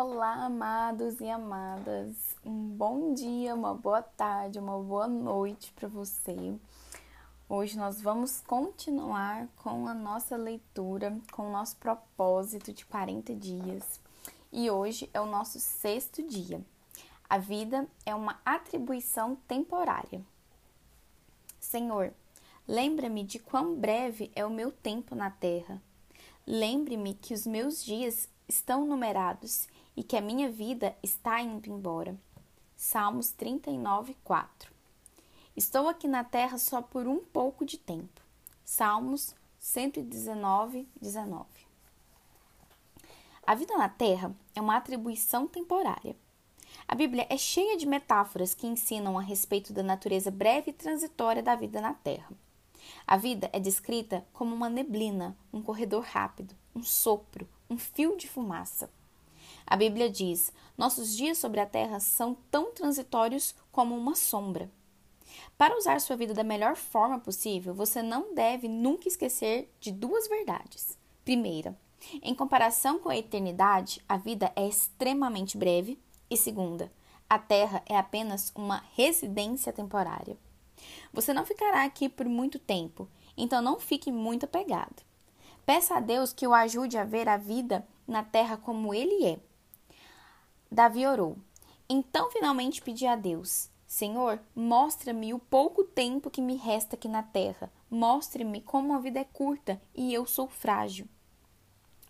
Olá, amados e amadas. Um bom dia, uma boa tarde, uma boa noite para você. Hoje nós vamos continuar com a nossa leitura, com o nosso propósito de 40 dias. E hoje é o nosso sexto dia. A vida é uma atribuição temporária. Senhor, lembra-me de quão breve é o meu tempo na terra. Lembre-me que os meus dias estão numerados e que a minha vida está indo embora. Salmos 39, 4. Estou aqui na terra só por um pouco de tempo. Salmos 119, 19. A vida na terra é uma atribuição temporária. A Bíblia é cheia de metáforas que ensinam a respeito da natureza breve e transitória da vida na terra. A vida é descrita como uma neblina, um corredor rápido, um sopro, um fio de fumaça. A Bíblia diz: nossos dias sobre a terra são tão transitórios como uma sombra. Para usar sua vida da melhor forma possível, você não deve nunca esquecer de duas verdades. Primeira, em comparação com a eternidade, a vida é extremamente breve. E segunda, a terra é apenas uma residência temporária. Você não ficará aqui por muito tempo, então não fique muito apegado. Peça a Deus que o ajude a ver a vida na terra como ele é. Davi orou. Então finalmente pedi a Deus: Senhor, mostra-me o pouco tempo que me resta aqui na terra. Mostre-me como a vida é curta e eu sou frágil.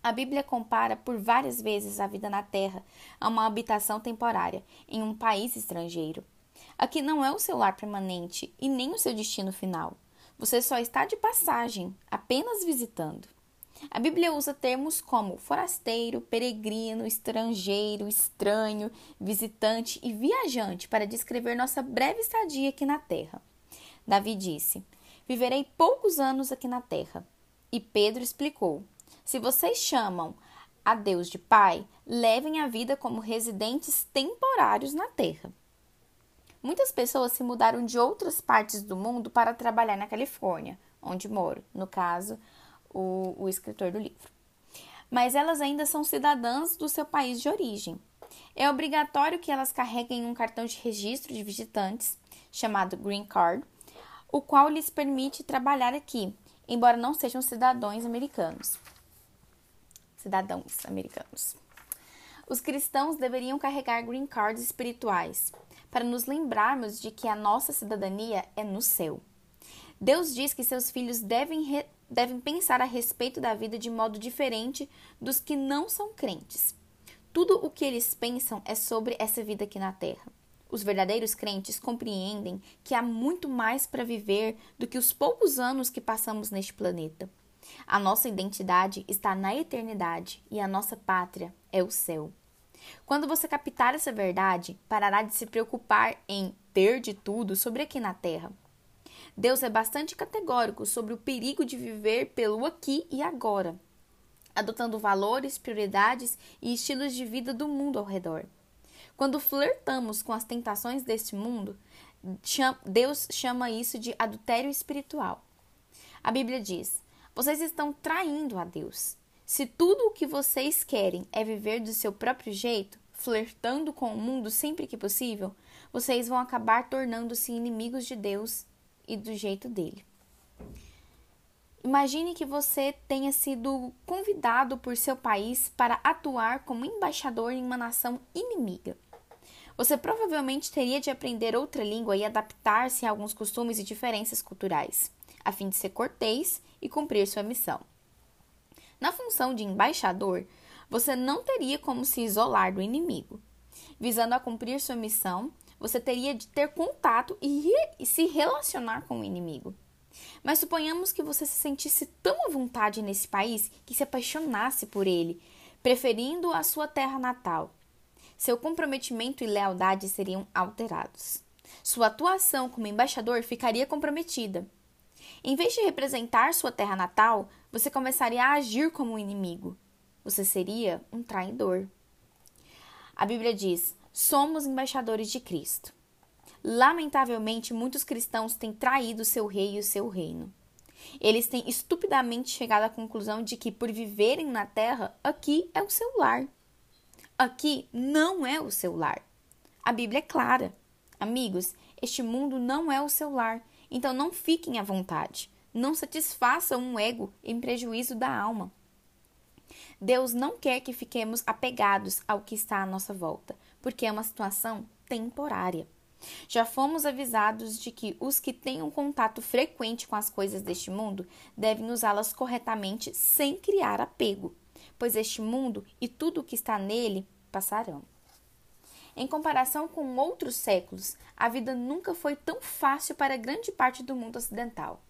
A Bíblia compara por várias vezes a vida na terra a uma habitação temporária em um país estrangeiro. Aqui não é o seu lar permanente e nem o seu destino final. Você só está de passagem, apenas visitando. A Bíblia usa termos como forasteiro, peregrino, estrangeiro, estranho, visitante e viajante para descrever nossa breve estadia aqui na terra. Davi disse: Viverei poucos anos aqui na terra. E Pedro explicou: Se vocês chamam a Deus de Pai, levem a vida como residentes temporários na terra. Muitas pessoas se mudaram de outras partes do mundo para trabalhar na Califórnia, onde moro, no caso, o, o escritor do livro. Mas elas ainda são cidadãs do seu país de origem. É obrigatório que elas carreguem um cartão de registro de visitantes, chamado Green Card, o qual lhes permite trabalhar aqui, embora não sejam cidadãos americanos. Cidadãos americanos. Os cristãos deveriam carregar green cards espirituais, para nos lembrarmos de que a nossa cidadania é no céu. Deus diz que seus filhos devem, devem pensar a respeito da vida de modo diferente dos que não são crentes. Tudo o que eles pensam é sobre essa vida aqui na terra. Os verdadeiros crentes compreendem que há muito mais para viver do que os poucos anos que passamos neste planeta. A nossa identidade está na eternidade e a nossa pátria é o céu. Quando você captar essa verdade, parará de se preocupar em ter de tudo sobre aqui na terra. Deus é bastante categórico sobre o perigo de viver pelo aqui e agora, adotando valores, prioridades e estilos de vida do mundo ao redor. Quando flertamos com as tentações deste mundo, Deus chama isso de adultério espiritual. A Bíblia diz: vocês estão traindo a Deus. Se tudo o que vocês querem é viver do seu próprio jeito, flertando com o mundo sempre que possível, vocês vão acabar tornando-se inimigos de Deus e do jeito dele. Imagine que você tenha sido convidado por seu país para atuar como embaixador em uma nação inimiga. Você provavelmente teria de aprender outra língua e adaptar-se a alguns costumes e diferenças culturais, a fim de ser cortês e cumprir sua missão. Na função de embaixador, você não teria como se isolar do inimigo. Visando a cumprir sua missão, você teria de ter contato e, e se relacionar com o inimigo. Mas suponhamos que você se sentisse tão à vontade nesse país que se apaixonasse por ele, preferindo a sua terra natal. Seu comprometimento e lealdade seriam alterados. Sua atuação como embaixador ficaria comprometida. Em vez de representar sua terra natal, você começaria a agir como um inimigo. Você seria um traidor. A Bíblia diz: somos embaixadores de Cristo. Lamentavelmente, muitos cristãos têm traído seu rei e o seu reino. Eles têm estupidamente chegado à conclusão de que, por viverem na terra, aqui é o seu lar. Aqui não é o seu lar. A Bíblia é clara. Amigos, este mundo não é o seu lar, então não fiquem à vontade. Não satisfaçam um ego em prejuízo da alma. Deus não quer que fiquemos apegados ao que está à nossa volta, porque é uma situação temporária. Já fomos avisados de que os que têm um contato frequente com as coisas deste mundo devem usá-las corretamente sem criar apego, pois este mundo e tudo o que está nele passarão. Em comparação com outros séculos, a vida nunca foi tão fácil para grande parte do mundo ocidental.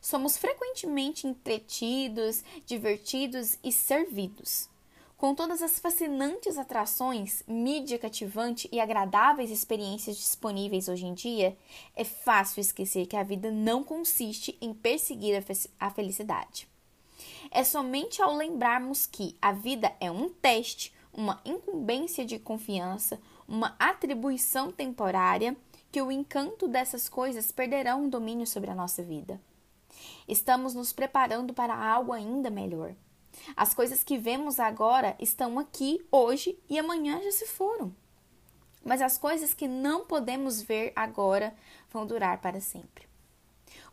Somos frequentemente entretidos, divertidos e servidos. Com todas as fascinantes atrações, mídia cativante e agradáveis experiências disponíveis hoje em dia, é fácil esquecer que a vida não consiste em perseguir a felicidade. É somente ao lembrarmos que a vida é um teste, uma incumbência de confiança, uma atribuição temporária, que o encanto dessas coisas perderão o domínio sobre a nossa vida. Estamos nos preparando para algo ainda melhor. As coisas que vemos agora estão aqui hoje e amanhã já se foram. Mas as coisas que não podemos ver agora vão durar para sempre.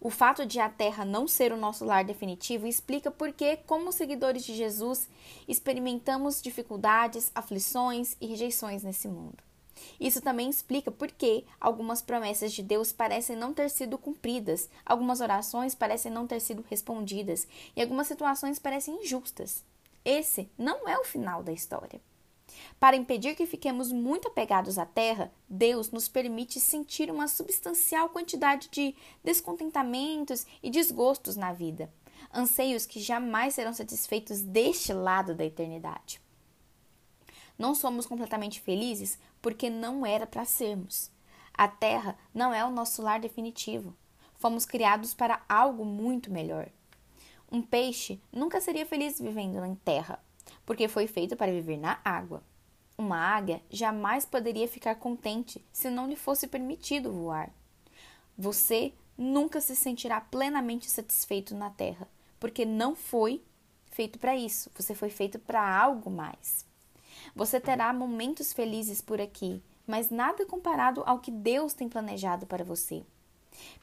O fato de a Terra não ser o nosso lar definitivo explica por que, como seguidores de Jesus, experimentamos dificuldades, aflições e rejeições nesse mundo. Isso também explica por que algumas promessas de Deus parecem não ter sido cumpridas, algumas orações parecem não ter sido respondidas e algumas situações parecem injustas. Esse não é o final da história. Para impedir que fiquemos muito apegados à terra, Deus nos permite sentir uma substancial quantidade de descontentamentos e desgostos na vida, anseios que jamais serão satisfeitos deste lado da eternidade. Não somos completamente felizes porque não era para sermos. A terra não é o nosso lar definitivo. Fomos criados para algo muito melhor. Um peixe nunca seria feliz vivendo em terra, porque foi feito para viver na água. Uma águia jamais poderia ficar contente se não lhe fosse permitido voar. Você nunca se sentirá plenamente satisfeito na terra, porque não foi feito para isso. Você foi feito para algo mais. Você terá momentos felizes por aqui, mas nada comparado ao que Deus tem planejado para você.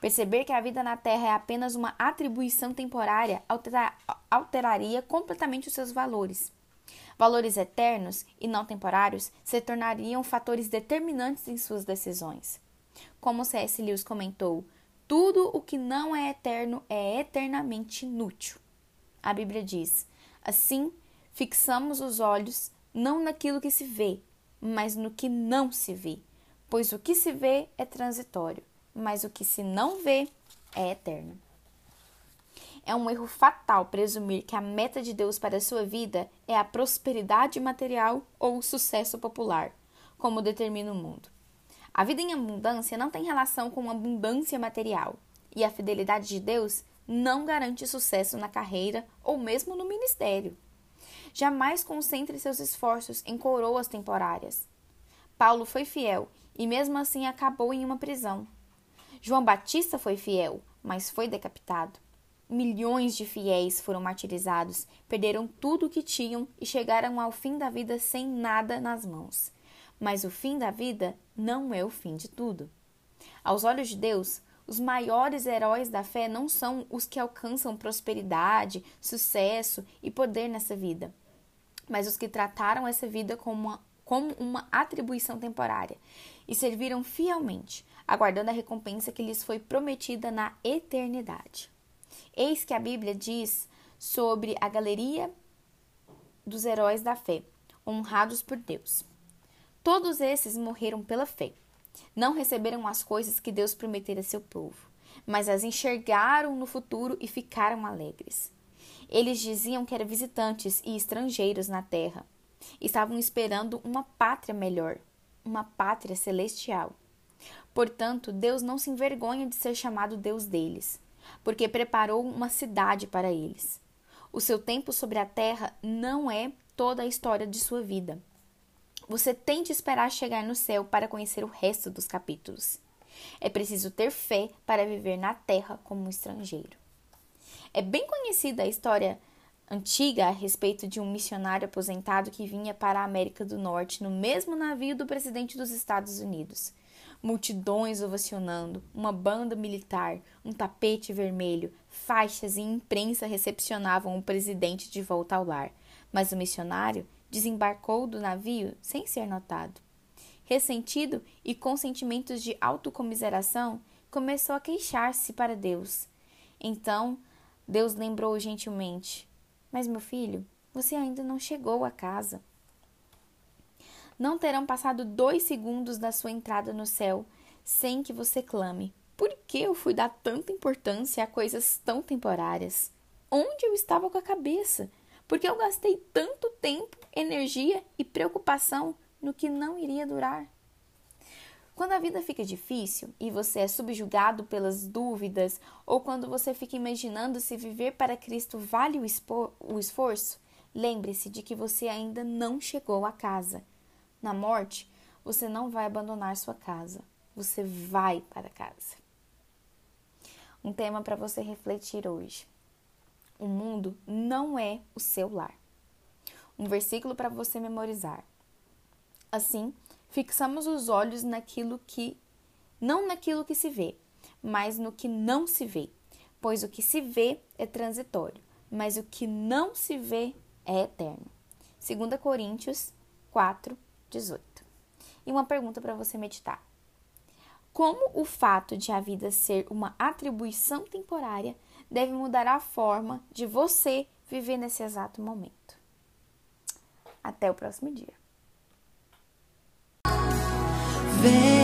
Perceber que a vida na Terra é apenas uma atribuição temporária alteraria completamente os seus valores. Valores eternos e não temporários se tornariam fatores determinantes em suas decisões. Como C.S. Lewis comentou, tudo o que não é eterno é eternamente inútil. A Bíblia diz: assim, fixamos os olhos não naquilo que se vê, mas no que não se vê. Pois o que se vê é transitório, mas o que se não vê é eterno. É um erro fatal presumir que a meta de Deus para a sua vida é a prosperidade material ou o sucesso popular, como determina o mundo. A vida em abundância não tem relação com abundância material, e a fidelidade de Deus não garante sucesso na carreira ou mesmo no ministério. Jamais concentre seus esforços em coroas temporárias. Paulo foi fiel e mesmo assim acabou em uma prisão. João Batista foi fiel, mas foi decapitado. Milhões de fiéis foram martirizados, perderam tudo o que tinham e chegaram ao fim da vida sem nada nas mãos. Mas o fim da vida não é o fim de tudo. Aos olhos de Deus, os maiores heróis da fé não são os que alcançam prosperidade, sucesso e poder nessa vida mas os que trataram essa vida como uma, como uma atribuição temporária e serviram fielmente, aguardando a recompensa que lhes foi prometida na eternidade. Eis que a Bíblia diz sobre a galeria dos heróis da fé, honrados por Deus. Todos esses morreram pela fé. Não receberam as coisas que Deus prometera a seu povo, mas as enxergaram no futuro e ficaram alegres. Eles diziam que eram visitantes e estrangeiros na terra. Estavam esperando uma pátria melhor, uma pátria celestial. Portanto, Deus não se envergonha de ser chamado Deus deles, porque preparou uma cidade para eles. O seu tempo sobre a terra não é toda a história de sua vida. Você tem de esperar chegar no céu para conhecer o resto dos capítulos. É preciso ter fé para viver na terra como um estrangeiro. É bem conhecida a história antiga a respeito de um missionário aposentado que vinha para a América do Norte no mesmo navio do presidente dos Estados Unidos. Multidões ovacionando, uma banda militar, um tapete vermelho, faixas e imprensa recepcionavam o presidente de volta ao lar, mas o missionário desembarcou do navio sem ser notado. Ressentido e com sentimentos de autocomiseração, começou a queixar-se para Deus. Então, Deus lembrou gentilmente: Mas, meu filho, você ainda não chegou a casa. Não terão passado dois segundos da sua entrada no céu sem que você clame: Por que eu fui dar tanta importância a coisas tão temporárias? Onde eu estava com a cabeça? Porque eu gastei tanto tempo, energia e preocupação no que não iria durar. Quando a vida fica difícil e você é subjugado pelas dúvidas, ou quando você fica imaginando se viver para Cristo vale o esforço, lembre-se de que você ainda não chegou a casa. Na morte, você não vai abandonar sua casa, você vai para casa. Um tema para você refletir hoje. O mundo não é o seu lar. Um versículo para você memorizar. Assim, fixamos os olhos naquilo que não naquilo que se vê, mas no que não se vê, pois o que se vê é transitório, mas o que não se vê é eterno. 2 Coríntios 4, 18. E uma pergunta para você meditar. Como o fato de a vida ser uma atribuição temporária deve mudar a forma de você viver nesse exato momento? Até o próximo dia. Vem.